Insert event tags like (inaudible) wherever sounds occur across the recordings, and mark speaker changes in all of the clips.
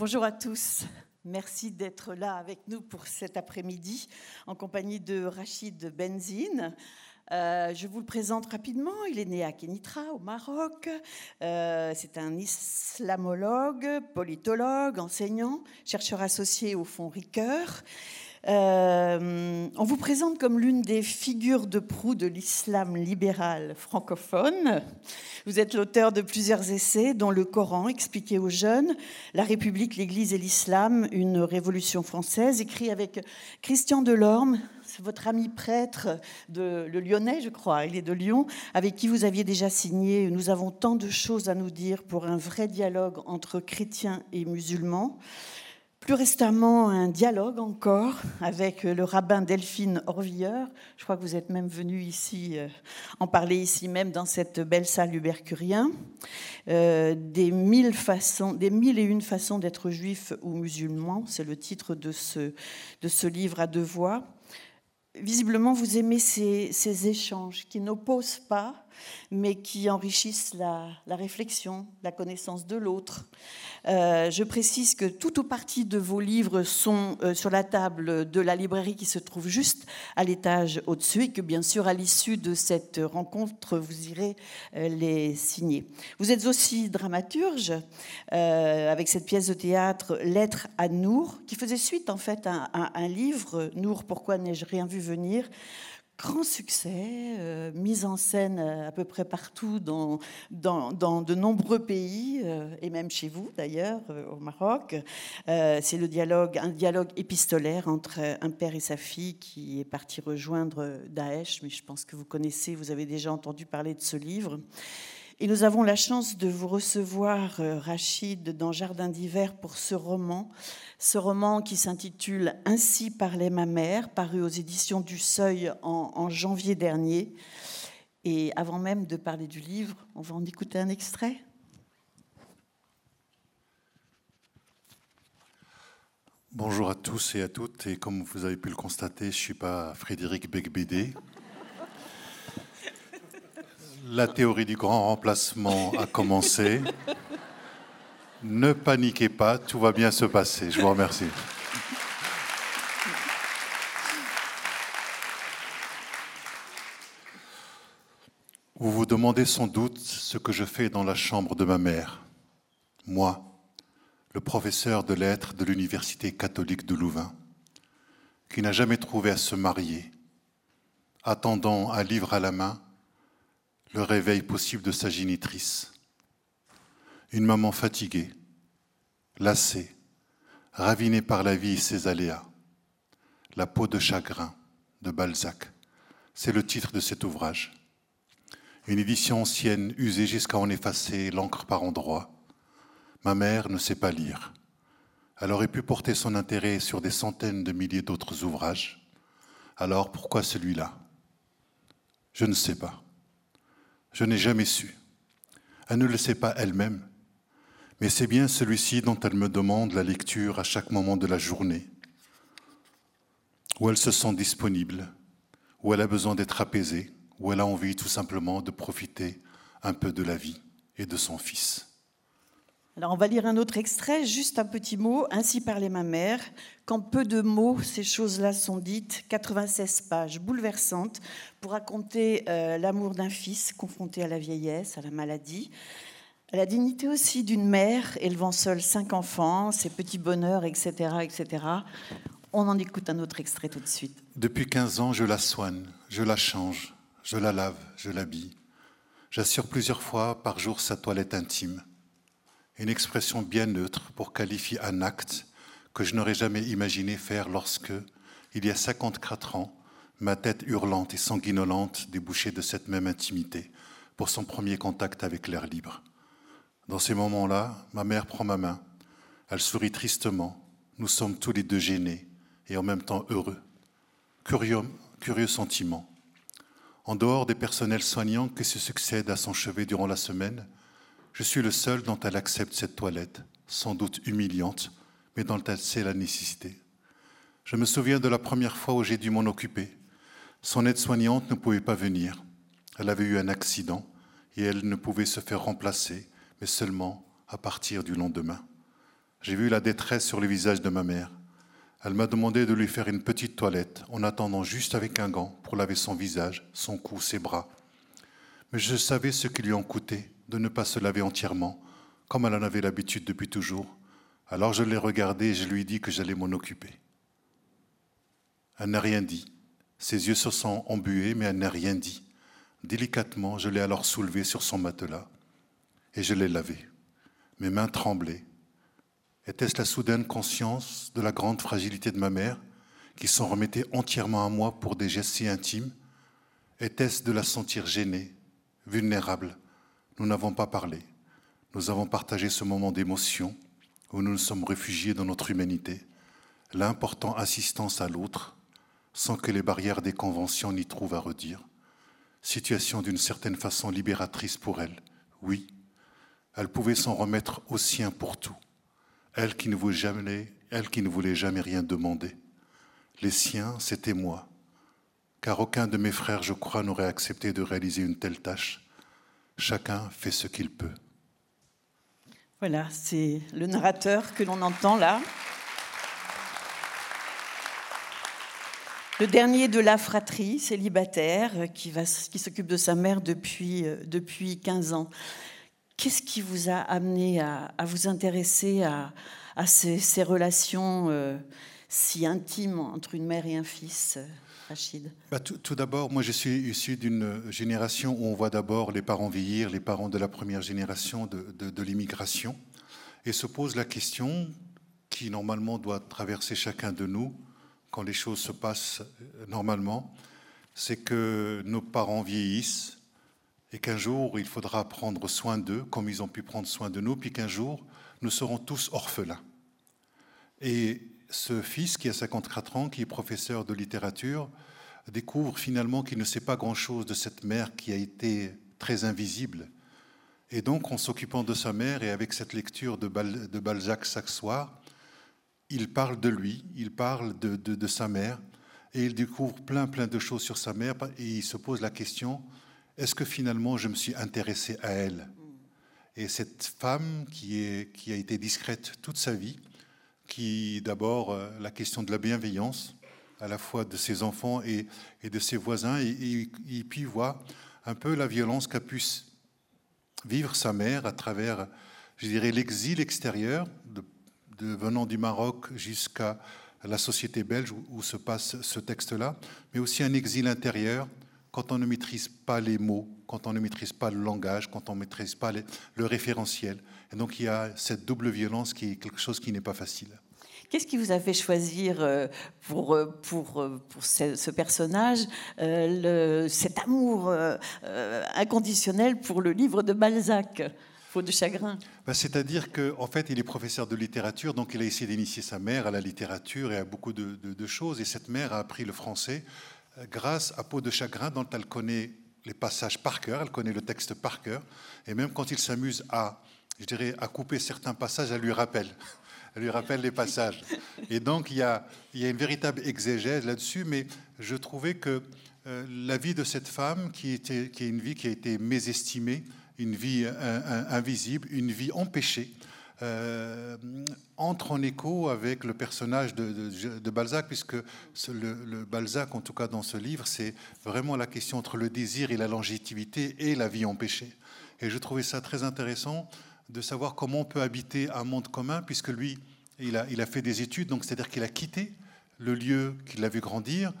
Speaker 1: Bonjour à tous. Merci d'être là avec nous pour cet après-midi en compagnie de Rachid Benzine. Euh, je vous le présente rapidement. Il est né à Kenitra, au Maroc. Euh, c'est un islamologue, politologue, enseignant, chercheur associé au Fonds Ricoeur. Euh, on vous présente comme l'une des figures de proue de l'islam libéral francophone. Vous êtes l'auteur de plusieurs essais, dont Le Coran expliqué aux jeunes, La République, l'Église et l'Islam, une révolution française, écrit avec Christian Delorme, votre ami prêtre de le Lyonnais, je crois, il est de Lyon, avec qui vous aviez déjà signé Nous avons tant de choses à nous dire pour un vrai dialogue entre chrétiens et musulmans. Plus récemment, un dialogue encore avec le rabbin Delphine Orvilleur. Je crois que vous êtes même venu ici euh, en parler ici même dans cette belle salle du Mercurien. Euh, des mille façons, des mille et une façons d'être juif ou musulman, c'est le titre de ce, de ce livre à deux voix. Visiblement, vous aimez ces, ces échanges qui n'opposent pas, mais qui enrichissent la, réflexion, la connaissance de l'autre. Euh, je précise que tout ou partie de vos livres sont euh, sur la table de la librairie qui se trouve juste à l'étage au-dessus et que bien sûr à l'issue de cette rencontre vous irez euh, les signer. Vous êtes aussi dramaturge avec cette pièce de théâtre Lettre à Nour qui faisait suite en fait à, à un livre Nour pourquoi n'ai-je rien vu venir grand succès, euh, mise en scène euh, à peu près partout dans, de nombreux pays, euh, et même chez vous d'ailleurs, au Maroc. c'est dialogue, un dialogue épistolaire entre un père et sa fille qui est parti rejoindre Daesh, mais je pense que vous connaissez, vous avez déjà entendu parler de ce livre. Et nous avons la chance de vous recevoir, Rachid, dans Jardin d'hiver pour ce roman ce roman qui s'intitule Ainsi parlait ma mère, paru aux éditions du Seuil en, janvier dernier. Et avant même de parler du livre, on va en écouter un extrait.
Speaker 2: Bonjour à tous et à toutes. Et comme vous avez pu le constater, je ne suis pas Frédéric Becbédé. La théorie du grand remplacement a commencé. Ne paniquez pas, tout va bien se passer. Je vous remercie. Vous vous demandez sans doute ce que je fais dans la chambre de ma mère. Moi, le professeur de lettres de l'Université catholique de Louvain, qui n'a jamais trouvé à se marier, attendant un livre à la main le réveil possible de sa génitrice une maman fatiguée, lassée, ravinée par la vie et ses aléas. La peau de chagrin de Balzac, c'est le titre de cet ouvrage. Une édition ancienne, usée jusqu'à en effacer l'encre par endroits. Ma mère ne sait pas lire. Elle aurait pu porter son intérêt sur des centaines de milliers d'autres ouvrages. Alors pourquoi celui-là? Je ne sais pas. Je n'ai jamais su. Elle ne le sait pas elle-même mais c'est bien celui-ci dont elle me demande la lecture à chaque moment de la journée, où elle se sent disponible, où elle a besoin d'être apaisée, où elle a envie tout simplement de profiter un peu de la vie et de son fils.
Speaker 1: On va lire un autre extrait, juste un petit mot. Ainsi parlait ma mère. Qu'en peu de mots, ces choses-là sont dites. 96 pages bouleversantes pour raconter euh, l'amour d'un fils confronté à la vieillesse, à la maladie, la dignité aussi d'une mère élevant seule cinq enfants, ses petits bonheurs, etc., etc. On en écoute un autre extrait tout de suite.
Speaker 2: Depuis 15 ans, je la soigne, je la change, je la lave, je l'habille. J'assure plusieurs fois par jour sa toilette intime. Une expression bien neutre pour qualifier un acte que je n'aurais jamais imaginé faire lorsque, il y a 54 ans, ma tête hurlante et sanguinolente débouchait de cette même intimité pour son premier contact avec l'air libre. Dans ces moments-là, ma mère prend ma main. Elle sourit tristement. Nous sommes tous les deux gênés et en même temps heureux. Curieux, curieux sentiment. En dehors des personnels soignants qui se succèdent à son chevet durant la semaine, je suis le seul dont elle accepte cette toilette, sans doute humiliante, mais dont elle sait la nécessité. Je me souviens de la première fois où j'ai dû m'en occuper. Son aide-soignante ne pouvait pas venir. Elle avait eu un accident et elle ne pouvait se faire remplacer mais seulement à partir du lendemain. J'ai vu la détresse sur le visage de ma mère. Elle m'a demandé de lui faire une petite toilette en attendant juste avec un gant pour laver son visage, son cou, ses bras. Mais je savais ce qui lui en coûtait de ne pas se laver entièrement, comme elle en avait l'habitude depuis toujours. Alors je l'ai regardée et je lui ai dit que j'allais m'en occuper. Elle n'a rien dit. Ses yeux se sont embués, mais elle n'a rien dit. Délicatement, je l'ai alors soulevée sur son matelas et je l'ai lavée. Mes mains tremblaient. Était-ce la soudaine conscience de la grande fragilité de ma mère, qui s'en remettait entièrement à moi pour des gestes si intimes? Était-ce de la sentir gênée, vulnérable Nous n'avons pas parlé. Nous avons partagé ce moment d'émotion où nous nous sommes réfugiés dans notre humanité, l'important assistance à l'autre, sans que les barrières des conventions n'y trouvent à redire. Situation d'une certaine façon libératrice pour elle, oui. Elle pouvait s'en remettre au sien pour tout. Elle qui ne voulait jamais, elle qui ne voulait jamais rien demander. Les siens, c'était moi. Car aucun de mes frères, je crois, n'aurait accepté de réaliser une telle tâche. Chacun fait ce qu'il peut.
Speaker 1: Voilà, c'est le narrateur que l'on entend là. Le dernier de la fratrie, célibataire, qui, s'occupe de sa mère depuis, euh, depuis 15 ans. Qu'est-ce qui vous a amené à, vous intéresser à, ces, relations euh, si intimes entre une mère et un fils?
Speaker 2: Bah, Tout, d'abord, moi je suis issu d'une génération où on voit d'abord les parents vieillir, les parents de la première génération de, l'immigration, et se pose la question qui normalement doit traverser chacun de nous, quand les choses se passent euh, normalement, c'est que nos parents vieillissent et qu'un jour, il faudra prendre soin d'eux comme ils ont pu prendre soin de nous, puis qu'un jour, nous serons tous orphelins. Ce fils qui a 54 ans, qui est professeur de littérature, découvre finalement qu'il ne sait pas grand-chose de cette mère qui a été très invisible. Et donc, en s'occupant de sa mère et avec cette lecture de, Balzac chaque soir, il parle de lui, il parle de, sa mère, et il découvre plein, plein de choses sur sa mère, et il se pose la question, est-ce que finalement je me suis intéressé à elle? Et cette femme qui a été discrète toute sa vie, qui d'abord euh, la question de la bienveillance, à la fois de ses enfants et, de ses voisins, et, et, puis voit un peu la violence qu'a pu vivre sa mère à travers, je dirais, l'exil extérieur venant du Maroc jusqu'à la société belge où, se passe ce texte-là, mais aussi un exil intérieur quand on ne maîtrise pas les mots, quand on ne maîtrise pas le langage, quand on ne maîtrise pas le référentiel. Et donc il y a cette double violence qui est quelque chose qui n'est pas facile.
Speaker 1: Qu'est-ce qui vous a fait choisir euh, pour, euh, pour, euh, pour ce, personnage le, cet amour inconditionnel pour le livre de Balzac faute de chagrin?
Speaker 2: Bah, C'est-à-dire qu'en en fait, il est professeur de littérature, donc il a essayé d'initier sa mère à la littérature et à beaucoup de, choses. Et cette mère a appris le français grâce à Peau de chagrin, dont elle connaît les passages par cœur, elle connaît le texte par cœur. Et même quand il s'amuse à, je dirais, à couper certains passages, elle lui rappelle. (laughs) Elle lui rappelle les passages. Et donc, il y a, une véritable exégèse là-dessus, mais je trouvais que euh, la vie de cette femme, qui, est une vie qui a été mésestimée, une vie invisible, une vie empêchée, euh, entre en écho avec le personnage de, Balzac, puisque Balzac, en tout cas dans ce livre, c'est vraiment la question entre le désir et la longévité et la vie empêchée. Et je trouvais ça très intéressant de savoir comment on peut habiter un monde commun, puisque lui, il a, fait des études, donc c'est-à-dire qu'il a quitté le lieu qu'il a vu grandir,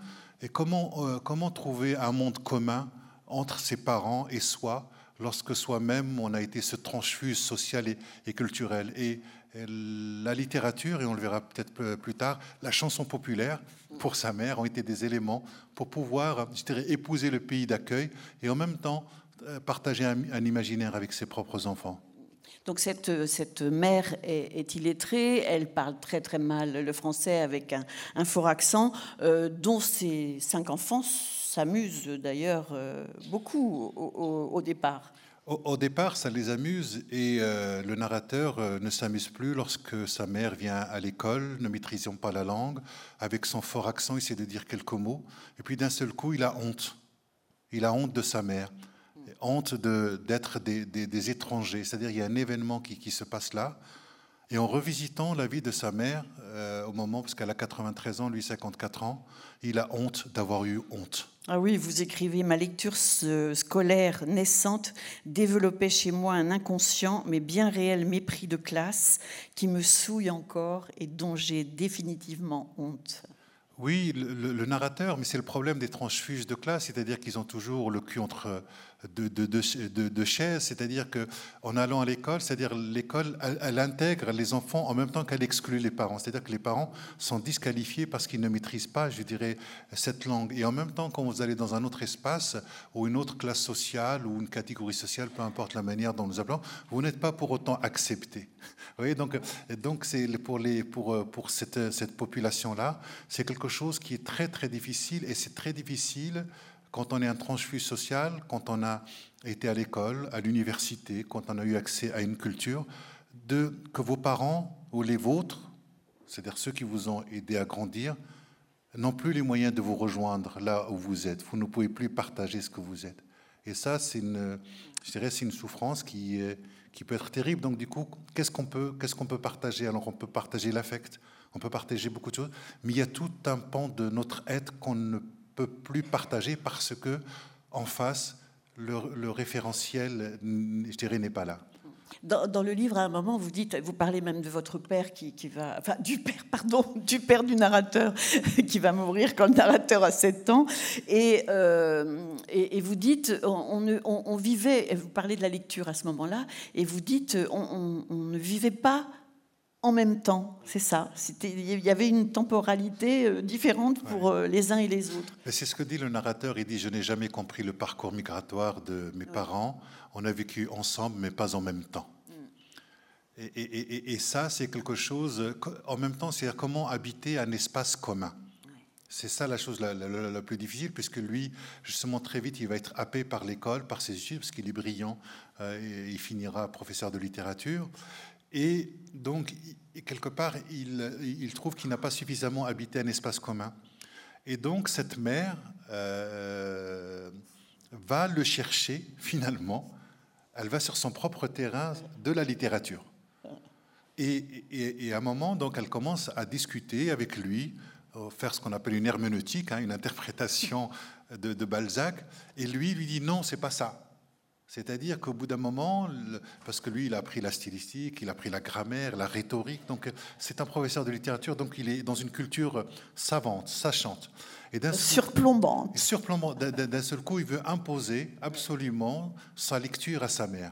Speaker 2: et comment, euh, comment trouver un monde commun entre ses parents et soi, lorsque soi-même on a été ce transfuse social et, culturel. Et, la littérature, et on le verra peut-être plus tard, la chanson populaire pour sa mère ont été des éléments pour pouvoir, épouser le pays d'accueil et en même temps euh, partager un, imaginaire avec ses propres enfants.
Speaker 1: Donc cette, cette mère est, illettrée, elle parle très très mal le français avec un, fort accent, euh, dont ses cinq enfants s'amusent d'ailleurs euh, beaucoup au, départ.
Speaker 2: Au, départ, ça les amuse et euh, le narrateur euh, ne s'amuse plus lorsque sa mère vient à l'école, ne maîtrisant pas la langue, avec son fort accent, il essaie de dire quelques mots, et puis d'un seul coup, il a honte. Il a honte de sa mère, honte d'être des, des, étrangers. C'est-à-dire il y a un événement qui, qui se passe là, Et en revisitant la vie de sa mère, euh, au moment, parce qu'elle a 93 ans, lui 54 ans, il a honte d'avoir eu honte.
Speaker 1: Ah oui, vous écrivez Ma lecture scolaire naissante développait chez moi un inconscient mais bien réel mépris de classe qui me souille encore et dont j'ai définitivement honte.
Speaker 2: Oui, le, narrateur, mais c'est le problème des transfuges de classe, c'est-à-dire qu'ils ont toujours le cul entre deux de, chaises, c'est-à-dire qu'en allant à l'école, c'est-à-dire l'école, elle, intègre les enfants en même temps qu'elle exclut les parents, c'est-à-dire que les parents sont disqualifiés parce qu'ils ne maîtrisent pas, je dirais, cette langue. Et en même temps, quand vous allez dans un autre espace ou une autre classe sociale ou une catégorie sociale, peu importe la manière dont nous appelons, vous n'êtes pas pour autant accepté. Vous voyez, donc, donc c'est pour, les, pour, pour cette, cette population-là, c'est quelque chose qui est très très difficile et c'est très difficile quand on est un transfus social, quand on a été à l'école, à l'université, quand on a eu accès à une culture, que vos parents ou les vôtres, c'est-à-dire ceux qui vous ont aidé à grandir, n'ont plus les moyens de vous rejoindre là où vous êtes. Vous ne pouvez plus partager ce que vous êtes. Et ça, c'est une, je dirais, c'est une souffrance qui, qui peut être terrible. Donc, du coup, qu'est-ce qu'on peut, qu'est-ce qu'on peut partager? Alors, on peut partager l'affect, on peut partager beaucoup de choses, mais il y a tout un pan de notre être qu'on ne peut plus partager parce que en face, le, référentiel, je dirais, n'est pas là.
Speaker 1: Dans, le livre, à un moment, vous dites, vous parlez même de votre père qui, qui, va, enfin du père, pardon, (laughs) du père du narrateur qui va mourir quand le narrateur a 7 ans, et, euh, et, vous dites, on, on, on, vivait, vous parlez de la lecture à ce moment-là, et vous dites, on ne vivait pas en même temps, c'est ça. Il y avait une temporalité euh, différente pour euh, les uns et les autres.
Speaker 2: C'est ce que dit le narrateur. Il dit Je n'ai jamais compris le parcours migratoire de mes parents. On a vécu ensemble, mais pas en même temps. Mm. Et, ça, c'est quelque chose. En même temps, c'est comment habiter un espace commun. C'est ça la chose la, la, plus difficile, puisque lui, justement, très vite, il va être happé par l'école, par ses études, parce qu'il est brillant, euh, et il finira professeur de littérature. Et donc, quelque part, il, trouve qu'il n'a pas suffisamment habité un espace commun. Et donc, cette mère euh, va le chercher, finalement. Elle va sur son propre terrain de la littérature. Et, à un moment, donc, elle commence à discuter avec lui, faire ce qu'on appelle une herméneutique, hein, une interprétation de, de Balzac. Et lui lui dit non, c'est pas ça. C'est-à-dire qu'au bout d'un moment, parce que lui, il a appris la stylistique, il a appris la grammaire, la rhétorique, donc c'est un professeur de littérature, donc il est dans une culture savante, sachante.
Speaker 1: Et surplombante.
Speaker 2: Surplombante. D'un seul coup, il veut imposer absolument sa lecture à sa mère.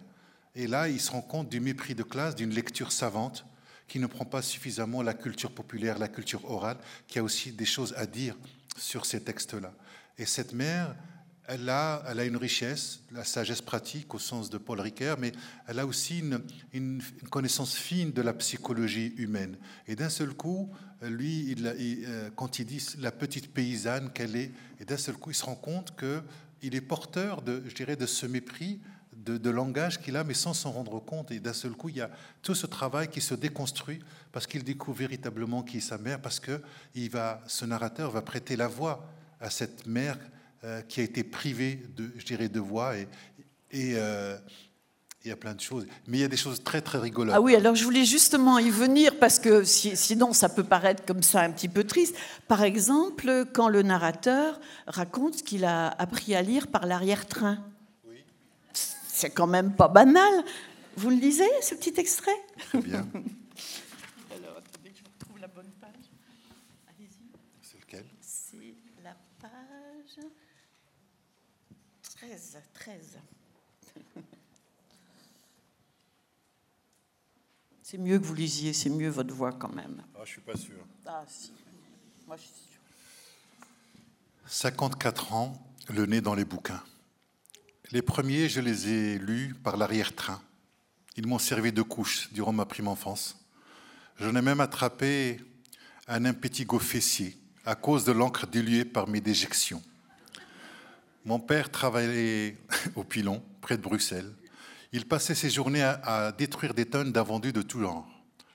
Speaker 2: Et là, il se rend compte du mépris de classe, d'une lecture savante qui ne prend pas suffisamment la culture populaire, la culture orale, qui a aussi des choses à dire sur ces textes-là. Et cette mère, elle a, elle a une richesse, la sagesse pratique au sens de Paul Ricoeur, mais elle a aussi une, connaissance fine de la psychologie humaine. Et d'un seul coup, lui, il, euh, quand il dit la petite paysanne qu'elle est, et d'un seul coup, il se rend compte qu'il est porteur de, je dirais, de ce mépris de, de langage qu'il a, mais sans s'en rendre compte. Et d'un seul coup, il y a tout ce travail qui se déconstruit parce qu'il découvre véritablement qui est sa mère, parce que il va, ce narrateur va prêter la voix à cette mère euh, qui a été privé de, je dirais, de voix et, et euh, il y a plein de choses. Mais il y a des choses très, très rigolotes.
Speaker 1: Ah oui, alors je voulais justement y venir parce que sinon ça peut paraître comme ça un petit peu triste. Par exemple, quand le narrateur raconte qu'il a appris à lire par l'arrière-train. Oui. C'est quand même pas banal. Vous le lisez, ce petit extrait?
Speaker 2: Très bien.
Speaker 1: 13. C'est mieux que vous lisiez, c'est mieux votre voix quand même.
Speaker 2: Ah, je suis pas sûr.
Speaker 1: Ah, si. Moi, je suis sûr.
Speaker 2: 54 ans, le nez dans les bouquins. Les premiers, je les ai lus par l'arrière-train. Ils m'ont servi de couche durant ma prime enfance. J'en ai même attrapé un impétigo fessier à cause de l'encre diluée par mes déjections. Mon père travaillait au pilon, près de Bruxelles. Il passait ses journées à, détruire des tonnes d'invendus de tout genre,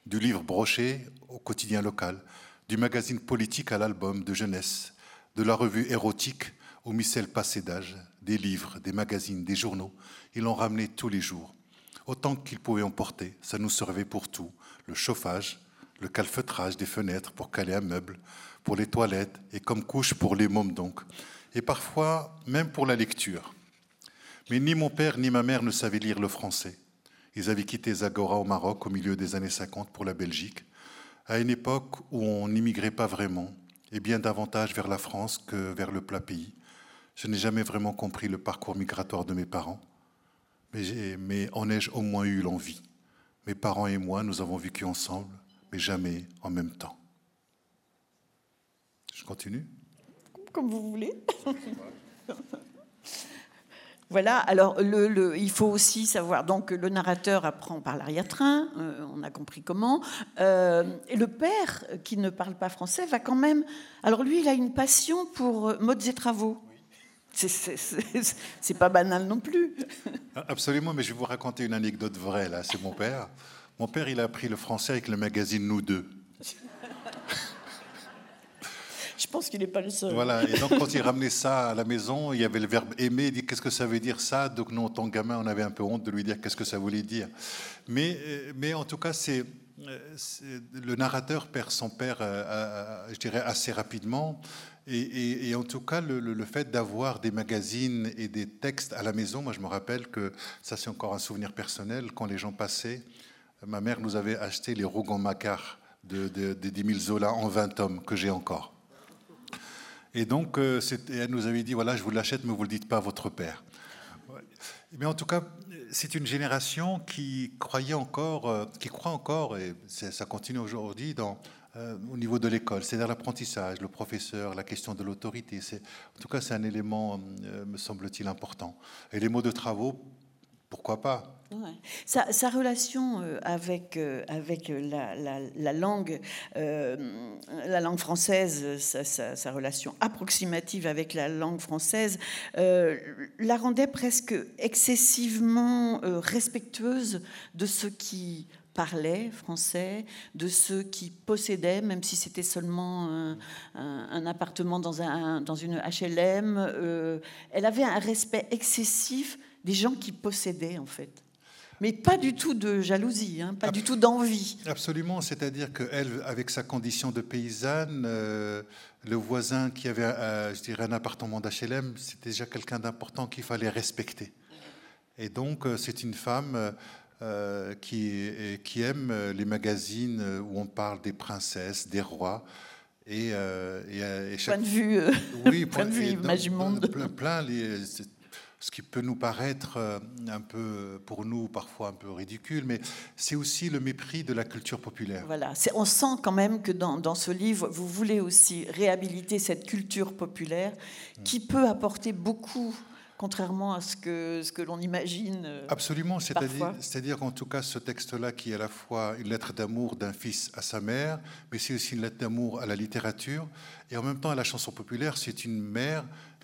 Speaker 2: du livre broché au quotidien local, du magazine politique à l'album de jeunesse, de la revue érotique au missel passé d'âge, des livres, des magazines, des journaux. Il en ramenait tous les jours. Autant qu'il pouvait en porter, ça nous servait pour tout. le chauffage, le calfeutrage des fenêtres pour caler un meuble, pour les toilettes et comme couche pour les mômes donc, et parfois même pour la lecture. Mais ni mon père ni ma mère ne savaient lire le français. Ils avaient quitté Zagora au Maroc au milieu des années 50 pour la Belgique, à une époque où on n'immigrait pas vraiment, et bien davantage vers la France que vers le plat pays. Je n'ai jamais vraiment compris le parcours migratoire de mes parents, mais, en ai-je au moins eu l'envie? Mes parents et moi, nous avons vécu ensemble, mais jamais en même temps. Je continue
Speaker 1: Comme vous voulez. (laughs) Voilà, alors il faut aussi savoir, donc le narrateur apprend par l'arrière-train, euh, on a compris comment, euh, et le père, qui ne parle pas français, va quand même... Alors lui, il a une passion pour euh, modes et travaux. C'est pas banal non plus.
Speaker 2: Absolument, mais je vais vous raconter une anecdote vraie, là, c'est mon père. Mon père, il a appris le français avec le magazine Nous deux.
Speaker 1: Je pense qu'il n'est pas le seul.
Speaker 2: Voilà, et donc quand il ramenait ça à la maison, il y avait le verbe aimer, il dit qu'est-ce que ça veut dire ça? Donc nous, en tant que gamin, on avait un peu honte de lui dire qu'est-ce que ça voulait dire. Mais, mais en tout cas, c'est le narrateur perd son père, euh, je dirais, assez rapidement. Et, en tout cas, le, le fait d'avoir des magazines et des textes à la maison, moi je me rappelle que ça c'est encore un souvenir personnel, quand les gens passaient, ma mère nous avait acheté les Rougon-Macquart de, de, de 10 000 Zola en 20 tomes que j'ai encore. Et donc, euh, elle nous avait dit, voilà, je vous l'achète, mais vous ne le dites pas à votre père. Mais en tout cas, c'est une génération qui croyait encore, euh, qui croit encore, et ça continue aujourd'hui, euh, au niveau de l'école, c'est-à-dire l'apprentissage, le professeur, la question de l'autorité. En tout cas, c'est un élément, me semble-t-il, important. Et les mots de travaux, pourquoi pas
Speaker 1: sa, relation euh, avec, euh, avec la, langue, euh, la langue française, sa, relation approximative avec la langue française, la rendait presque excessivement respectueuse de ceux qui parlaient français, de ceux qui possédaient, même si c'était seulement un, appartement dans, un, dans une HLM. elle avait un respect excessif des gens qui possédaient, en fait mais pas du tout de jalousie, hein, pas du tout d'envie.
Speaker 2: Absolument, c'est-à-dire qu'elle, avec sa condition de paysanne, euh, le voisin qui avait, euh, je dirais, un appartement d'HLM, c'était déjà quelqu'un d'important qu'il fallait respecter. Et donc, euh, c'est une femme qui, qui aime les magazines où on parle des princesses, des rois. Et,
Speaker 1: et, chaque... (laughs) point de vue, oui, point, de vue image du monde.
Speaker 2: Plein, plein les, ce qui peut nous paraître euh, un peu, pour nous, parfois un peu ridicule, mais c'est aussi le mépris de la culture populaire.
Speaker 1: Voilà, on sent quand même que dans, dans, ce livre, vous voulez aussi réhabiliter cette culture populaire qui mm. peut apporter beaucoup contrairement à ce que, ce que l'on imagine. Euh,
Speaker 2: Absolument, c'est-à-dire, c'est-à-dire qu'en tout cas, ce texte-là, qui est à la fois une lettre d'amour d'un fils à sa mère, mais c'est aussi une lettre d'amour à la littérature, et en même temps à la chanson populaire, c'est une mère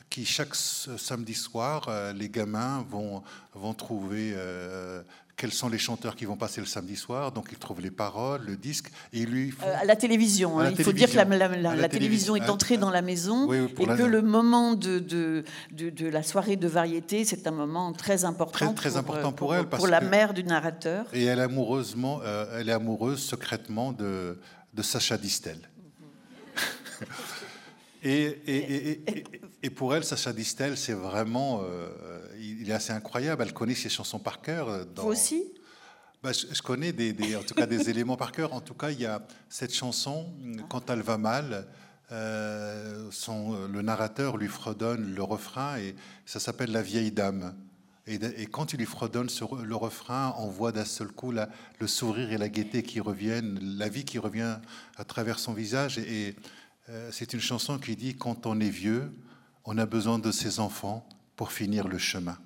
Speaker 2: qui chaque samedi soir, euh, les gamins vont, vont trouver euh, quels sont les chanteurs qui vont passer le samedi soir. Donc ils trouvent les paroles, le disque, et lui.
Speaker 1: Euh, à la télévision. Hein. il faut dire que la, télévision est entrée dans la maison et que le moment de, de, de, la soirée de variété, c'est un moment très important.
Speaker 2: Très, très pour, important pour, elle.
Speaker 1: pour la mère du narrateur.
Speaker 2: Et elle est, amoureusement, elle est amoureuse secrètement de, de Sacha Distel. (laughs) Et, et, pour elle, Sacha Distel, c'est vraiment. Euh, il est assez incroyable. Elle connaît ses chansons par cœur.
Speaker 1: Euh, Vous aussi?
Speaker 2: Bah, je, connais des, en tout cas des (laughs) éléments par cœur. En tout cas, il y a cette chanson, Quand elle va mal, euh, son, le narrateur lui fredonne le refrain et ça s'appelle La vieille dame. Et, quand il lui fredonne le refrain, on voit d'un seul coup le sourire et la gaieté qui reviennent, la vie qui revient à travers son visage. Et, c'est une chanson qui dit Quand on est vieux, on a besoin de ses enfants pour finir le chemin.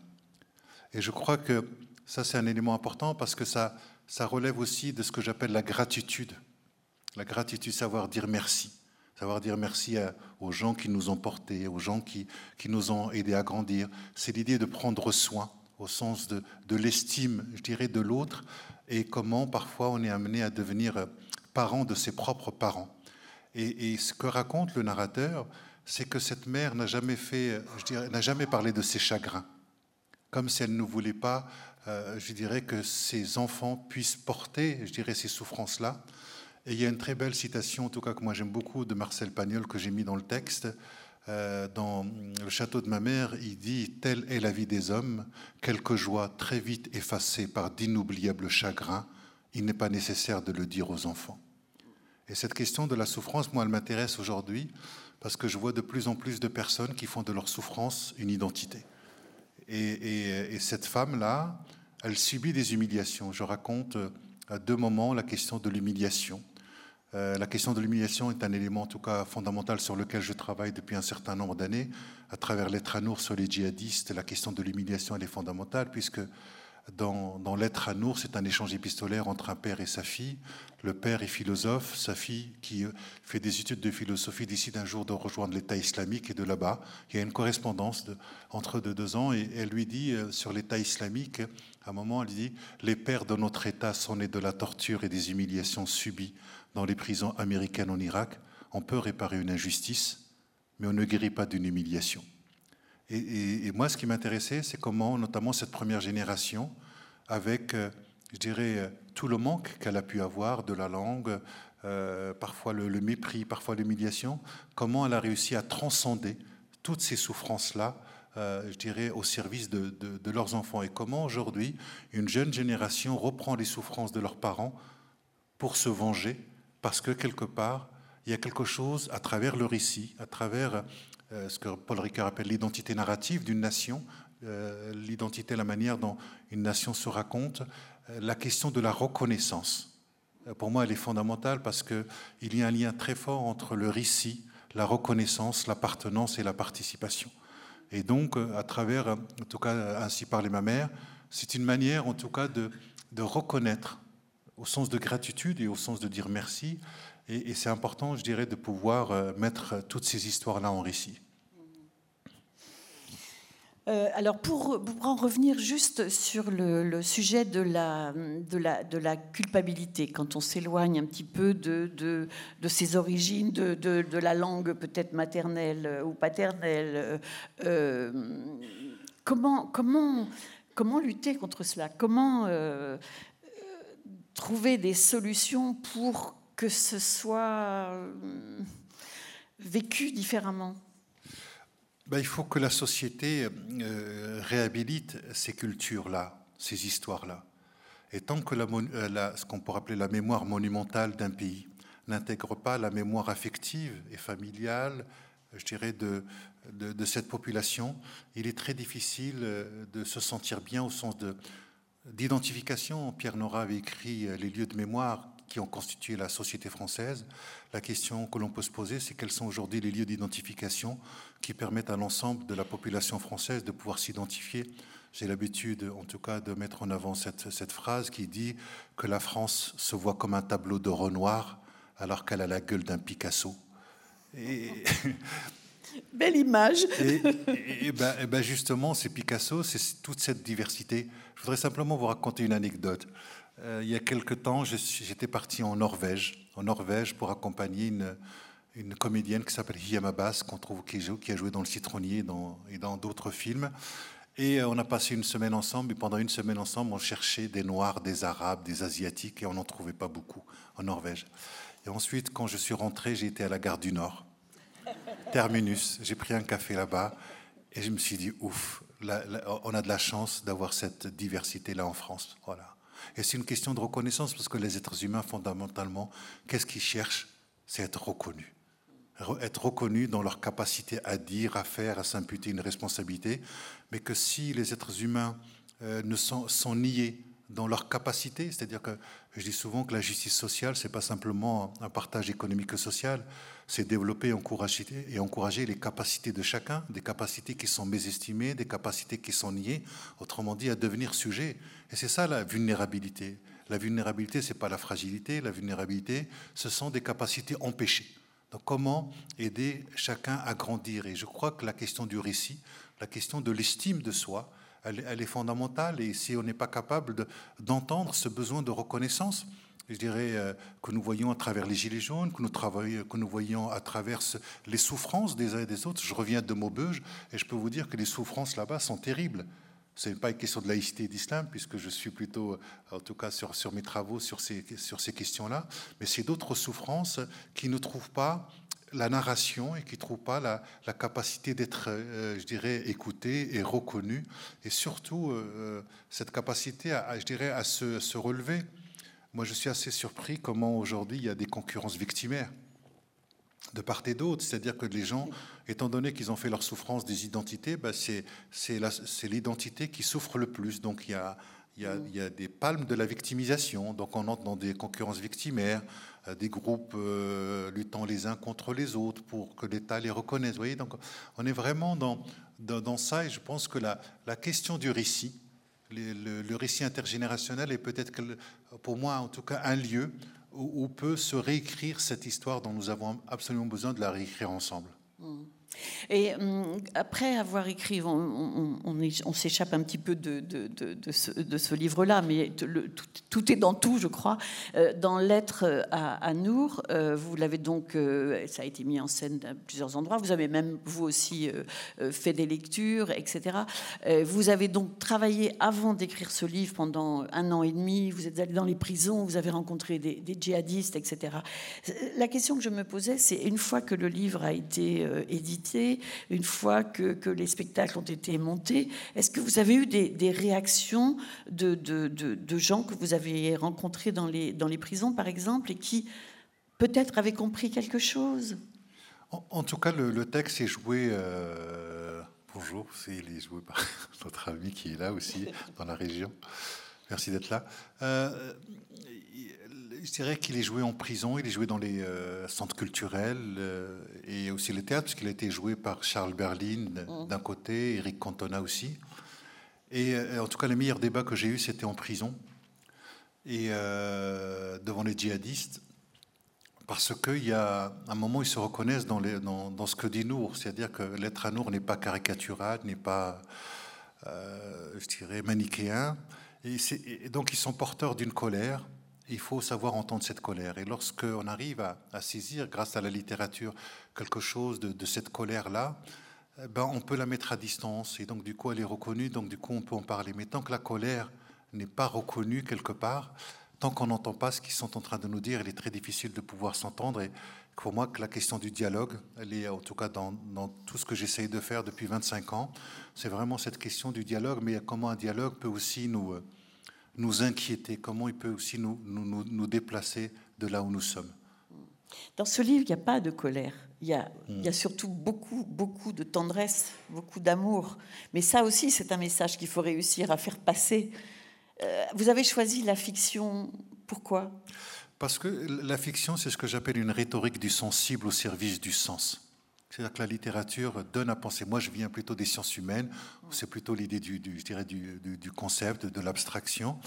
Speaker 2: Et je crois que ça, c'est un élément important parce que ça, ça relève aussi de ce que j'appelle la gratitude. La gratitude, savoir dire merci. Savoir dire merci aux gens qui nous ont portés, aux gens qui, qui nous ont aidés à grandir. C'est l'idée de prendre soin au sens de, de l'estime, je dirais, de l'autre et comment parfois on est amené à devenir parent de ses propres parents. Et, ce que raconte le narrateur, c'est que cette mère n'a jamais fait, je dirais, n'a jamais parlé de ses chagrins, comme si elle ne voulait pas, euh, je dirais, que ses enfants puissent porter, je dirais, ces souffrances-là. Et il y a une très belle citation, en tout cas que moi j'aime beaucoup, de Marcel Pagnol, que j'ai mis dans le texte. Euh, dans le château de ma mère, il dit Telle est la vie des hommes, quelques joies très vite effacées par d'inoubliables chagrins, il n'est pas nécessaire de le dire aux enfants. Et cette question de la souffrance, moi, elle m'intéresse aujourd'hui parce que je vois de plus en plus de personnes qui font de leur souffrance une identité. Et, cette femme-là, elle subit des humiliations. Je raconte à deux moments la question de l'humiliation. Euh, la question de l'humiliation est un élément en tout cas fondamental sur lequel je travaille depuis un certain nombre d'années. À travers l'être à sur les djihadistes, la question de l'humiliation elle est fondamentale puisque dans, dans L'être à Nour, c'est un échange épistolaire entre un père et sa fille. Le père est philosophe, sa fille, qui euh, fait des études de philosophie, décide un jour de rejoindre l'État islamique et de là-bas. Il y a une correspondance entre deux, deux ans et elle lui dit euh, sur l'État islamique, à un moment, elle dit Les pères de notre État sont nés de la torture et des humiliations subies dans les prisons américaines en Irak. On peut réparer une injustice, mais on ne guérit pas d'une humiliation. Et, moi, ce qui m'intéressait, c'est comment, notamment cette première génération, avec, euh, je dirais, euh, tout le manque qu'elle a pu avoir de la langue, euh, parfois le, mépris, parfois l'humiliation, comment elle a réussi à transcender toutes ces souffrances-là, je dirais, au service de, de, leurs enfants. Et comment aujourd'hui une jeune génération reprend les souffrances de leurs parents pour se venger, parce que quelque part, il y a quelque chose à travers le récit, à travers ce que Paul Ricard appelle l'identité narrative d'une nation, euh, l'identité, la manière dont une nation se raconte, euh, la question de la reconnaissance. Pour moi, elle est fondamentale parce qu'il y a un lien très fort entre le récit, la reconnaissance, l'appartenance et la participation. Et donc, à travers, en tout cas, ainsi parlait ma mère, c'est une manière, en tout cas, de reconnaître, au sens de gratitude et au sens de dire merci, et, c'est important, je dirais, de pouvoir euh, mettre toutes ces histoires-là en récit.
Speaker 1: Euh, alors pour, en revenir juste sur le, sujet de la, culpabilité, quand on s'éloigne un petit peu de, ses origines, de, la langue peut-être maternelle ou paternelle, euh, comment, comment, comment lutter contre cela? Comment trouver des solutions pour que ce soit euh, vécu différemment
Speaker 2: ben, Il faut que la société euh, réhabilite ces cultures-là, ces histoires-là. Et tant que euh, ce qu'on pourrait appeler la mémoire monumentale d'un pays n'intègre pas la mémoire affective et familiale, je dirais, de, cette population, il est très difficile de se sentir bien au sens d'identification. Pierre Nora avait écrit Les lieux de mémoire qui ont constitué la société française. La question que l'on peut se poser, c'est quels sont aujourd'hui les lieux d'identification qui permettent à l'ensemble de la population française de pouvoir s'identifier. J'ai l'habitude, en tout cas, de mettre en avant cette, cette, phrase qui dit que la France se voit comme un tableau de Renoir alors qu'elle a la gueule d'un Picasso.
Speaker 1: Et... (laughs) Belle image.
Speaker 2: Et, ben, et ben justement, c'est Picasso, c'est toute cette diversité. Je voudrais simplement vous raconter une anecdote. Euh, il y a quelque temps, j'étais parti en Norvège, en Norvège pour accompagner une, comédienne qui s'appelle Hiyama Bass, qu'on trouve qui, qui, a joué dans Le Citronnier et dans d'autres films. Et euh, on a passé une semaine ensemble, et pendant une semaine ensemble, on cherchait des Noirs, des Arabes, des Asiatiques, et on n'en trouvait pas beaucoup en Norvège. Et ensuite, quand je suis rentré, j'ai été à la gare du Nord, terminus. J'ai pris un café là-bas, et je me suis dit, ouf, on a de la chance d'avoir cette diversité-là en France. Voilà. Et c'est une question de reconnaissance parce que les êtres humains, fondamentalement, qu'est-ce qu'ils cherchent? C'est être reconnus. Être reconnus dans leur capacité à dire, à faire, à s'imputer une responsabilité. Mais que si les êtres humains euh, ne sont, niés dans leur capacité, c'est-à-dire que je dis souvent que la justice sociale, c'est pas simplement un partage économique et social, c'est développer encourager, et encourager les capacités de chacun, des capacités qui sont mésestimées, des capacités qui sont niées, autrement dit, à devenir sujet. Et c'est ça la vulnérabilité. La vulnérabilité, c'est pas la fragilité, la vulnérabilité, ce sont des capacités empêchées. Donc comment aider chacun à grandir? Et je crois que la question du récit, la question de l'estime de soi, elle, est fondamentale. Et si on n'est pas capable d'entendre ce besoin de reconnaissance, je dirais, euh, que nous voyons à travers les gilets jaunes, que nous, que nous voyons à travers les souffrances des uns et des autres. Je reviens de Maubeuge et je peux vous dire que les souffrances là-bas sont terribles. Ce n'est pas une question de laïcité d'islam, puisque je suis plutôt, en tout cas sur, mes travaux, sur ces, questions-là, mais c'est d'autres souffrances qui ne trouvent pas la narration et qui ne trouvent pas la, capacité d'être, euh, je dirais, écouté et reconnu, et surtout euh, cette capacité, à, je dirais, à se, se relever. Moi, je suis assez surpris comment aujourd'hui il y a des concurrences victimaires de part et d'autre. C'est-à-dire que les gens, étant donné qu'ils ont fait leur souffrance des identités, bah c'est l'identité qui souffre le plus. Donc il y, a, des palmes de la victimisation. Donc on entre dans des concurrences victimaires, euh, des groupes euh, luttant les uns contre les autres pour que l'État les reconnaisse. Vous voyez, donc on est vraiment dans, ça. Et je pense que la, question du récit, le récit intergénérationnel est peut-être, pour moi en tout cas, un lieu où, peut se réécrire cette histoire dont nous avons absolument besoin de la réécrire ensemble.
Speaker 1: Et hum, après avoir écrit, on, s'échappe un petit peu de, ce, livre-là, mais tout, est dans tout, je crois. Euh, dans Lettre à, à Nour, euh, vous l'avez donc, euh, ça a été mis en scène à plusieurs endroits. Vous avez même, vous aussi, fait des lectures, etc. vous avez donc travaillé avant d'écrire ce livre pendant un an et demi. Vous êtes allé dans les prisons, vous avez rencontré des, des djihadistes, etc. La question que je me posais, c'est une fois que le livre a été édité, une fois que, les spectacles ont été montés. Est-ce que vous avez eu des, réactions de, gens que vous avez rencontrés dans les, prisons, par exemple, et qui peut-être avaient compris quelque chose?
Speaker 2: En, tout cas, le, texte est joué. Euh, bonjour, c'est il joué par (laughs) notre ami qui est là aussi, dans la région. Merci d'être là. Euh, je dirais qu'il est joué en prison, il est joué dans les euh, centres culturels euh, et aussi le théâtre, puisqu'il a été joué par Charles Berlin mmh. d'un côté, Eric Cantona aussi. Et euh, en tout cas, le meilleur débat que j'ai eu, c'était en prison et devant les djihadistes, parce qu'il y a un moment ils se reconnaissent dans, les, dans, dans ce que dit Nour, c'est-à-dire que l'être à Nour n'est pas caricatural, n'est pas, je dirais, manichéen. Et, et donc, ils sont porteurs d'une colère il faut savoir entendre cette colère. Et lorsqu'on arrive à, saisir, grâce à la littérature, quelque chose de, cette colère-là, eh ben, on peut la mettre à distance. Et donc, du coup, elle est reconnue, donc, du coup, on peut en parler. Mais tant que la colère n'est pas reconnue quelque part, tant qu'on n'entend pas ce qu'ils sont en train de nous dire, il est très difficile de pouvoir s'entendre. Et pour moi, que la question du dialogue, elle est en tout cas dans, dans tout ce que j'essaye de faire depuis 25 ans, c'est vraiment cette question du dialogue, mais comment un dialogue peut aussi nous nous inquiéter, comment il peut aussi nous, nous, nous déplacer de là où nous sommes.
Speaker 1: Dans ce livre, il n'y a pas de colère. Il y, a, mm. il y a surtout beaucoup, beaucoup de tendresse, beaucoup d'amour. Mais ça aussi, c'est un message qu'il faut réussir à faire passer. Euh, vous avez choisi la fiction. Pourquoi?
Speaker 2: Parce que la fiction, c'est ce que j'appelle une rhétorique du sensible au service du sens. C'est-à-dire que la littérature donne à penser. Moi, je viens plutôt des sciences humaines. C'est plutôt l'idée du, du, du, concept, de l'abstraction.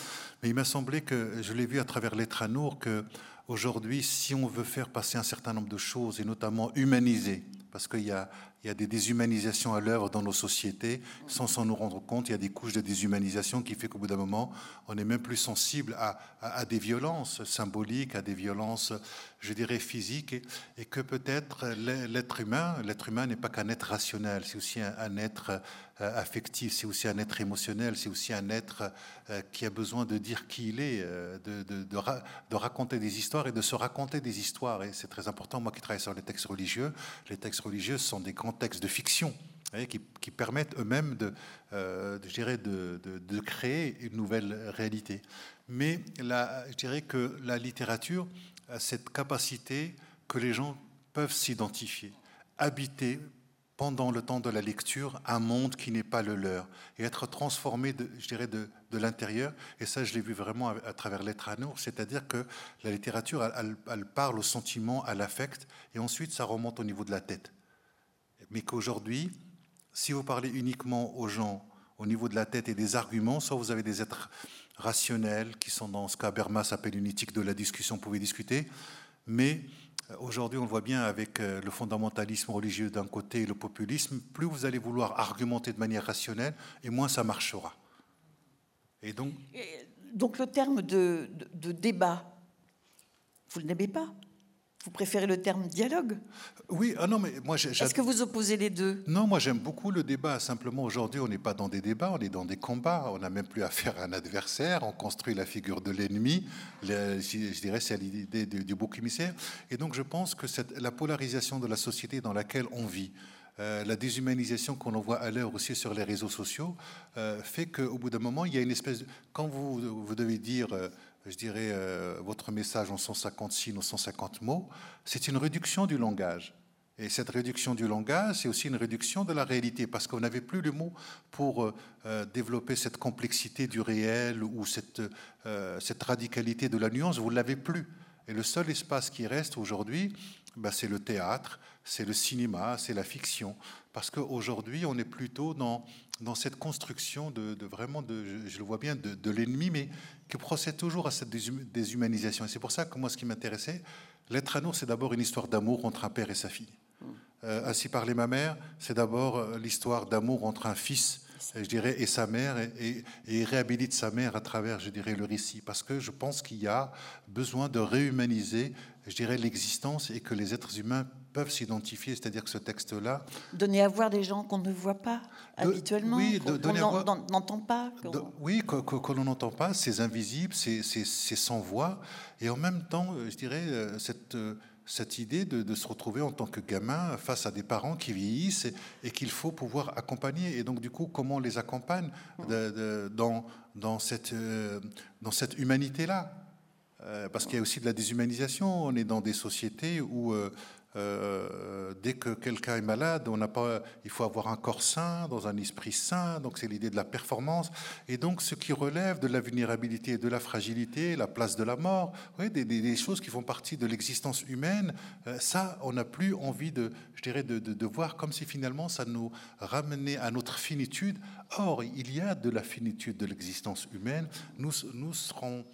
Speaker 2: Mais il m'a semblé que, je l'ai vu à travers Lettre à Nour, que aujourd'hui, si on veut faire passer un certain nombre de choses, et notamment humaniser, parce qu'il y a, il y a des déshumanisations à l'œuvre dans nos sociétés, sans s'en rendre compte, il y a des couches de déshumanisation qui fait qu'au bout d'un moment, on est même plus sensible à, des violences symboliques, à des violences, je dirais, physiques, et, que peut-être l'être humain, l'être humain n'est pas qu'un être rationnel, c'est aussi un, être affectif, c'est aussi un être émotionnel, c'est aussi un être euh, qui a besoin de dire qui il est, euh, de, de, de, ra de, raconter des histoires et de se raconter des histoires. Et c'est très important, moi qui travaille sur les textes religieux, les textes religieux sont des grands textes de fiction. Qui, permettent eux-mêmes euh, de, de, créer une nouvelle réalité. Mais la, je dirais que la littérature a cette capacité que les gens peuvent s'identifier, habiter pendant le temps de la lecture un monde qui n'est pas le leur et être transformé, je dirais, de, l'intérieur. Et ça, je l'ai vu vraiment à, travers Lettre à Nour, c'est-à-dire que la littérature, elle parle au sentiment, à l'affect, et ensuite ça remonte au niveau de la tête. Mais qu'aujourd'hui, si vous parlez uniquement aux gens au niveau de la tête et des arguments, soit vous avez des êtres rationnels qui sont dans ce qu'Habermas appelle une éthique de la discussion, vous pouvez discuter, mais Aujourd'hui, on voit bien avec euh, le fondamentalisme religieux d'un côté et le populisme, plus vous allez vouloir argumenter de manière rationnelle, et moins ça marchera.
Speaker 1: Et donc, donc le terme de, de, de débat, vous ne l'aimez pas? Vous préférez le terme dialogue?
Speaker 2: Oui, ah non, mais moi
Speaker 1: Est-ce que vous opposez les deux?
Speaker 2: Non, moi j'aime beaucoup le débat. Simplement, aujourd'hui, on n'est pas dans des débats, on est dans des combats. On n'a même plus affaire à un adversaire. On construit la figure de l'ennemi. Je dirais, c'est l'idée du, bouc émissaire. Et donc, je pense que cette, la polarisation de la société dans laquelle on vit, euh, la déshumanisation qu'on voit à l'heure aussi sur les réseaux sociaux, euh, fait qu'au bout d'un moment, il y a une espèce de... Quand vous, vous devez dire... Euh, je dirais, euh, votre message en 150 signes ou 150 mots, c'est une réduction du langage. Et cette réduction du langage, c'est aussi une réduction de la réalité, parce qu'on n'avait plus le mot pour euh, euh, développer cette complexité du réel ou cette, cette radicalité de la nuance, vous ne l'avez plus. Et le seul espace qui reste aujourd'hui, bah, c'est le théâtre, c'est le cinéma, c'est la fiction. Parce qu'aujourd'hui, on est plutôt dans, dans cette construction de, vraiment, de, je, le vois bien, de, de l'ennemi, mais qui procède toujours à cette déshumanisation. Et c'est pour ça que moi, ce qui m'intéressait, L'être à nous, c'est d'abord une histoire d'amour entre un père et sa fille. Euh, ainsi parlait ma mère, c'est d'abord euh, l'histoire d'amour entre un fils je dirais, et sa mère, et, et, réhabilite sa mère à travers, je dirais, le récit. Parce que je pense qu'il y a besoin de réhumaniser, je dirais, l'existence et que les êtres humains peuvent s'identifier, c'est-à-dire que ce texte-là...
Speaker 1: Donner à voir des gens qu'on ne voit pas habituellement, oui, qu'on n'entend pas.
Speaker 2: oui, qu'on n'entend pas, c'est invisible, c'est sans voix, et en même temps, je dirais, euh, cette cette idée de, se retrouver en tant que gamin face à des parents qui vieillissent et, qu'il faut pouvoir accompagner. Et donc, du coup, comment on les accompagne dans, dans cette, euh, dans cette humanité-là? Euh, Parce qu'il y a aussi de la déshumanisation. On est dans des sociétés où euh, euh, dès que quelqu'un est malade, on n'a pas, il faut avoir un corps sain, dans un esprit sain. Donc c'est l'idée de la performance. Et donc ce qui relève de la vulnérabilité et de la fragilité, la place de la mort, des, choses qui font partie de l'existence humaine, euh, ça, on n'a plus envie de, je dirais, de, de, voir comme si finalement ça nous ramenait à notre finitude. Or, il y a de la finitude de l'existence humaine. Nous, nous serons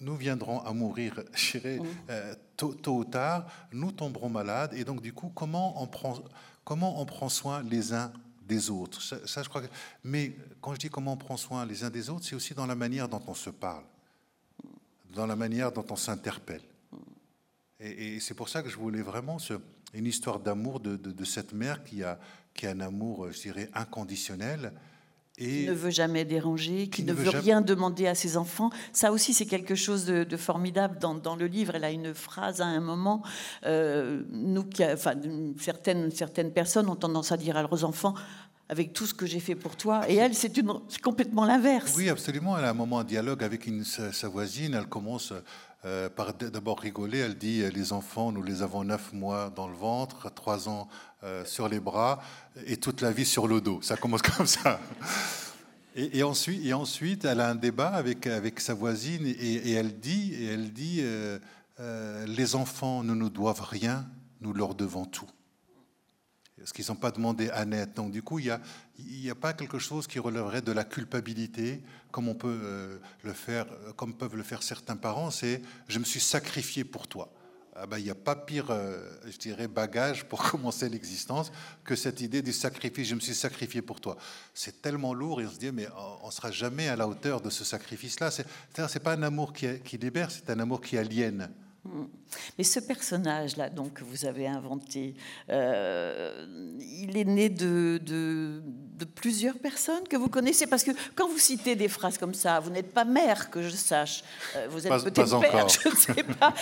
Speaker 2: nous viendrons à mourir, (laughs) je dirais, euh, tôt, ou tard, nous tomberons malades, et donc du coup, comment on prend, comment on prend soin les uns des autres? Ça, je crois Mais quand je dis comment on prend soin les uns des autres, c'est aussi dans la manière dont on se parle, dans la manière dont on s'interpelle. Et, c'est pour ça que je voulais vraiment ce, une histoire d'amour de, de, cette mère qui a, qui a un amour, je dirais, inconditionnel,
Speaker 1: qui ne veut jamais déranger, qui, ne, veut, rien demander à ses enfants. Ça aussi, c'est quelque chose de, formidable dans, le livre. Elle a une phrase à un moment. Euh, nous, enfin, certaines, certaines personnes ont tendance à dire à leurs enfants avec tout ce que j'ai fait pour toi. Et elle, c'est complètement l'inverse.
Speaker 2: Oui, absolument. Elle a un moment en dialogue avec une, sa, voisine. Elle commence euh, par d'abord rigoler. Elle dit Les enfants, nous les avons neuf mois dans le ventre, trois ans euh, sur les bras et toute la vie sur le dos. Ça commence (laughs) comme ça. Et, ensuite, elle a un débat avec, sa voisine et, elle dit, elle dit euh, Les enfants ne nous doivent rien, nous leur devons tout ce qu'ils n'ont pas demandé à net. Donc du coup, il n'y a, a, pas quelque chose qui relèverait de la culpabilité, comme on peut euh, le faire, euh, comme peuvent le faire certains parents. C'est je me suis sacrifié pour toi. Ah ben, il n'y a pas pire, euh, je dirais, bagage pour (laughs) commencer l'existence que cette idée du sacrifice. Je me suis sacrifié pour toi. C'est tellement lourd et on se dit, mais on ne sera jamais à la hauteur de ce sacrifice-là. Ce n'est pas un amour qui, qui libère, c'est un amour qui aliène.
Speaker 1: Mm. Mais ce personnage-là, donc que vous avez inventé, euh, il est né de, de, plusieurs personnes que vous connaissez? Parce que quand vous citez des phrases comme ça, vous n'êtes pas mère, que je sache. Euh, vous êtes peut-être père, (laughs) je ne sais pas.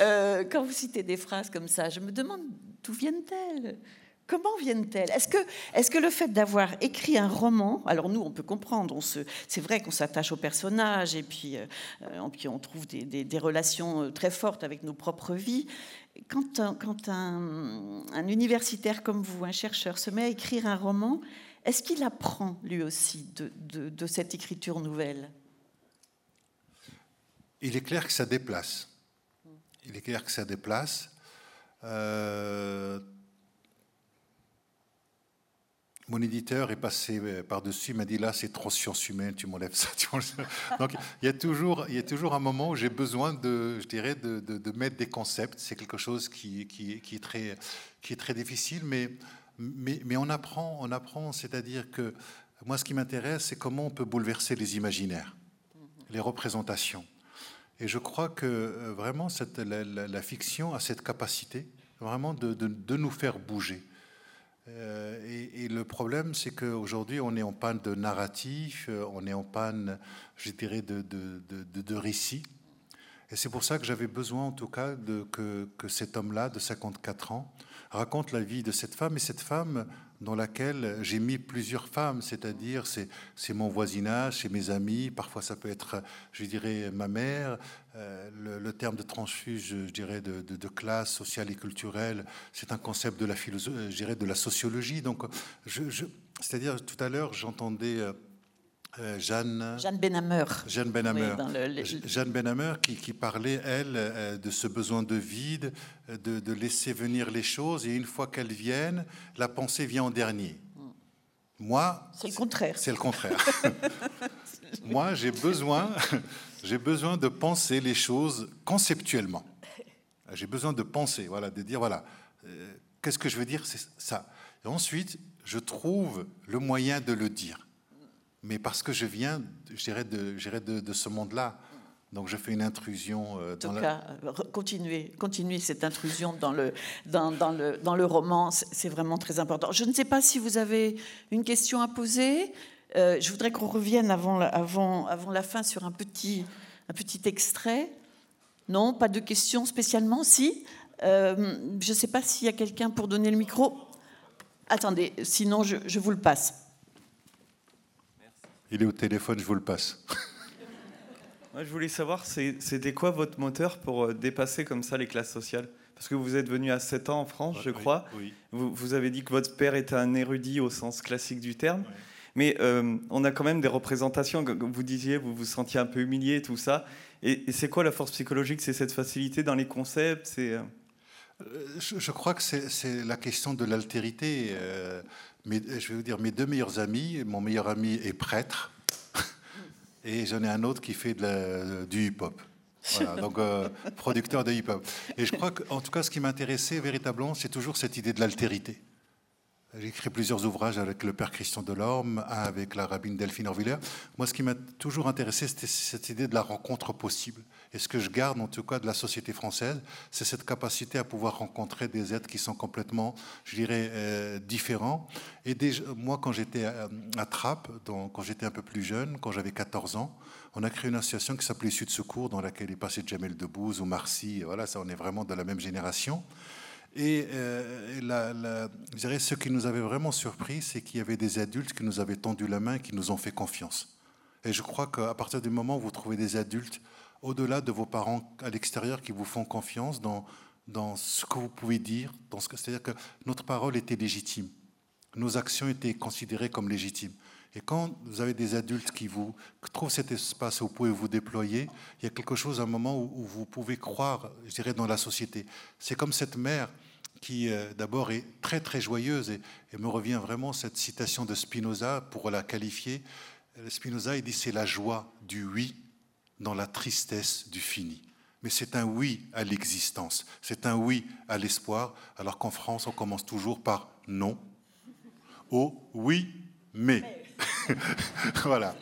Speaker 1: Euh, quand vous citez des phrases comme ça, je me demande d'où viennent-elles? Comment viennent-elles? Est-ce que, le fait d'avoir écrit un roman, alors nous on peut comprendre, c'est vrai qu'on s'attache aux personnages et puis, euh, on trouve des, relations euh, très fortes avec nos propres vies, quand, un, universitaire comme vous, un chercheur, se met à écrire un roman, est-ce qu'il apprend lui aussi de, cette écriture nouvelle?
Speaker 2: Il est clair que ça déplace. Il est clair que ça déplace. Euh, mon éditeur est passé euh, par-dessus, m'a dit là, c'est trop science humaine, (laughs) tu m'enlèves ça. Donc il y, a toujours, il y a toujours un moment où j'ai besoin de, je dirais, de, de, mettre des concepts. C'est quelque chose qui, qui, qui, est très, qui est très difficile, mais, mais, mais on apprend, on apprend. C'est-à-dire que moi, ce qui m'intéresse, c'est comment on peut bouleverser les imaginaires, les représentations. Et je crois que euh, vraiment cette, la, fiction a cette capacité vraiment de, de, nous faire bouger. Euh, et, le problème, c'est qu'aujourd'hui, on est en panne de narratif, euh, on est en panne, je dirais, de, de, récits. Et c'est pour ça que j'avais besoin, en tout cas, de, que, que cet homme-là, de 54 ans, raconte la vie de cette femme. Et cette femme, dans laquelle j'ai mis plusieurs femmes, c'est-à-dire c'est mon voisinage, c'est mes amis, parfois ça peut être, je dirais, ma mère. Euh, le, terme de transfuge, je dirais, de, classe sociale et culturelle, c'est un concept de la philosophie, je dirais, de la sociologie. Donc, c'est-à-dire, tout à l'heure, j'entendais euh, Jeanne,
Speaker 1: Jeanne Benhammer.
Speaker 2: Jeanne Benhammer. Jeanne Benhammer qui, qui, parlait, elle, euh, de ce besoin de vide, de, de, laisser venir les choses, et une fois qu'elles viennent, la pensée vient en dernier. Moi,
Speaker 1: c'est le contraire.
Speaker 2: C'est le contraire. (laughs) Moi, j'ai besoin, j'ai besoin de penser les choses conceptuellement. J'ai besoin de penser, voilà, de dire voilà, euh, qu'est-ce que je veux dire, c'est ça. Et ensuite, je trouve le moyen de le dire mais parce que je viens, je dirais, de, de, ce monde-là. Donc je fais une intrusion.
Speaker 1: Euh, dans en tout cas, continuez, continuez cette intrusion dans le, dans, dans le, dans le roman, c'est vraiment très important. Je ne sais pas si vous avez une question à poser. Euh, je voudrais qu'on revienne avant, avant, avant la fin sur un petit, un petit extrait. Non, pas de questions spécialement Si euh, Je ne sais pas s'il y a quelqu'un pour donner le micro. Attendez, sinon je, je vous le passe.
Speaker 2: Il est au téléphone, je vous le passe. (laughs)
Speaker 3: Moi, je voulais savoir, c'était quoi votre moteur pour euh, dépasser comme ça les classes sociales? Parce que vous êtes venu à 7 ans en France, je crois. Vous, vous, avez dit que votre père était un érudit au sens classique du terme. Mais euh, on a quand même des représentations, comme vous disiez, vous vous sentiez un peu humilié, tout ça. Et, c'est quoi la force psychologique? C'est cette facilité dans les concepts? C'est
Speaker 2: euh, je, crois que c'est la question de l'altérité je vais vous dire, mes deux meilleurs amis, mon meilleur ami est prêtre, (laughs) et j'en ai un autre qui fait de du hip-hop. Voilà, (laughs) donc euh, producteur de hip-hop. Et je crois qu'en tout cas, ce qui m'intéressait véritablement, c'est toujours cette idée de l'altérité. J'ai écrit plusieurs ouvrages avec le père Christian Delorme, un avec la rabbine Delphine Orviller. Moi, ce qui m'a toujours intéressé, c'était cette idée de la rencontre possible. Et ce que je garde, en tout cas, de la société française, c'est cette capacité à pouvoir rencontrer des êtres qui sont complètement, je dirais, euh, différents. Et moi, quand j'étais à, Trappes, quand j'étais un peu plus jeune, quand j'avais 14 ans, on a créé une association qui s'appelait Sud Secours, dans laquelle est passé Jamel Debbouze ou Marcy. Voilà, ça, on est vraiment de la même génération. Et euh, la, je dirais, ce qui nous avait vraiment surpris, c'est qu'il y avait des adultes qui nous avaient tendu la main, qui nous ont fait confiance. Et je crois qu'à partir du moment où vous trouvez des adultes, au-delà de vos parents à l'extérieur, qui vous font confiance dans, dans ce que vous pouvez dire, c'est-à-dire que notre parole était légitime, nos actions étaient considérées comme légitimes. Et quand vous avez des adultes qui vous trouvent cet espace où vous pouvez vous déployer, il y a quelque chose, un moment où, vous pouvez croire, je dirais, dans la société. C'est comme cette mère qui euh, d'abord est très très joyeuse et, me revient vraiment cette citation de Spinoza pour la qualifier. Spinoza il dit c'est la joie du oui dans la tristesse du fini. Mais c'est un oui à l'existence, c'est un oui à l'espoir, alors qu'en France on commence toujours par non, au oui mais. (laughs) voilà.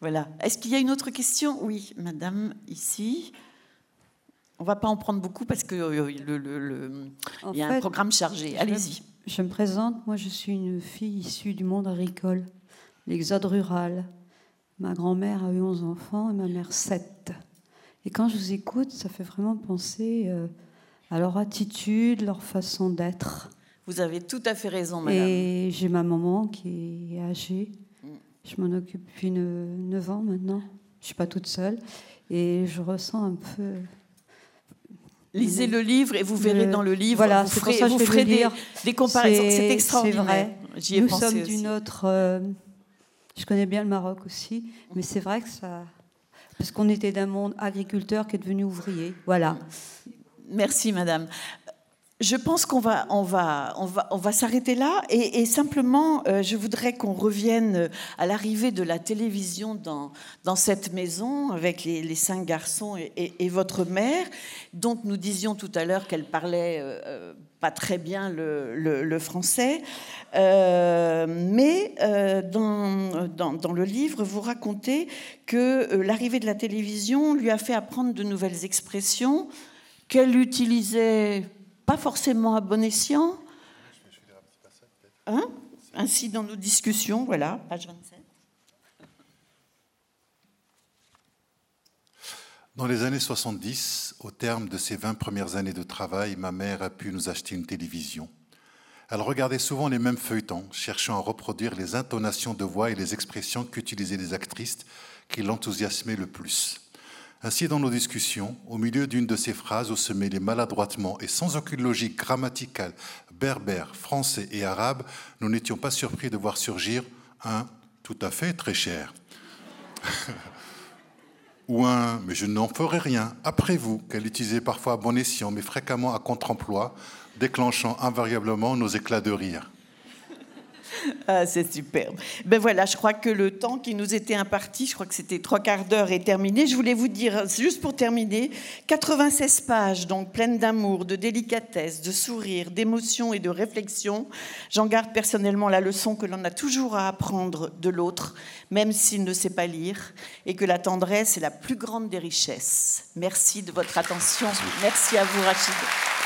Speaker 1: Voilà. Est-ce qu'il y a une autre question? Oui, madame, ici. On va pas en prendre beaucoup parce qu'il euh, le, y a un programme chargé. Allez-y.
Speaker 4: Je me présente, moi je suis une fille issue du monde agricole, l'exode rural. Ma grand-mère a eu 11 enfants et ma mère 7. Et quand je vous écoute, ça fait vraiment penser euh, à leur attitude, leur façon d'être.
Speaker 1: Vous avez tout à fait raison, madame.
Speaker 4: Et j'ai ma maman qui est âgée. Mm. Je m'en occupe depuis 9 ans maintenant. Je ne suis pas toute seule. Et je ressens un peu
Speaker 1: Lisez le livre et vous verrez dans le livre, voilà, vous ferez, vous ferez des, des, comparaisons. C'est extraordinaire.
Speaker 4: Vrai. Nous sommes d'une autre. Euh, je connais bien le Maroc aussi, mais c'est vrai que ça. Parce qu'on était d'un monde agriculteur qui est devenu ouvrier. Voilà.
Speaker 1: Merci, madame. Je pense qu'on va, on va, on va, on va s'arrêter là et, simplement, euh, je voudrais qu'on revienne à l'arrivée de la télévision dans, dans cette maison avec les, cinq garçons et, votre mère, dont nous disions tout à l'heure qu'elle parlait. Euh, pas très bien le, français. Euh, mais euh, dans, dans, le livre, vous racontez que euh, l'arrivée de la télévision lui a fait apprendre de nouvelles expressions qu'elle utilisait pas forcément à bon escient. Hein? Ainsi, dans nos discussions, voilà, page 27.
Speaker 2: Dans les années 70, au terme de ses 20 premières années de travail, ma mère a pu nous acheter une télévision. Elle regardait souvent les mêmes feuilletons, cherchant à reproduire les intonations de voix et les expressions qu'utilisaient les actrices qui l'enthousiasmaient le plus. Ainsi, dans nos discussions, au milieu d'une de ces phrases où se mêlaient maladroitement et sans aucune logique grammaticale berbère, français et arabe, nous n'étions pas surpris de voir surgir un tout à fait très cher. (laughs) ou un mais je n'en ferai rien après vous, qu'elle utilisait parfois à bon escient, mais fréquemment à contre-emploi, déclenchant invariablement nos éclats de rire.
Speaker 1: Ah, c'est superbe. Ben voilà, je crois que le temps qui nous était imparti, je crois que c'était trois quarts d'heure, est terminé. Je voulais vous dire, juste pour terminer, 96 pages, donc pleines d'amour, de délicatesse, de sourire, d'émotion et de réflexion. J'en garde personnellement la leçon que l'on a toujours à apprendre de l'autre, même s'il ne sait pas lire, et que la tendresse est la plus grande des richesses. Merci de votre attention. Merci à vous, Rachid.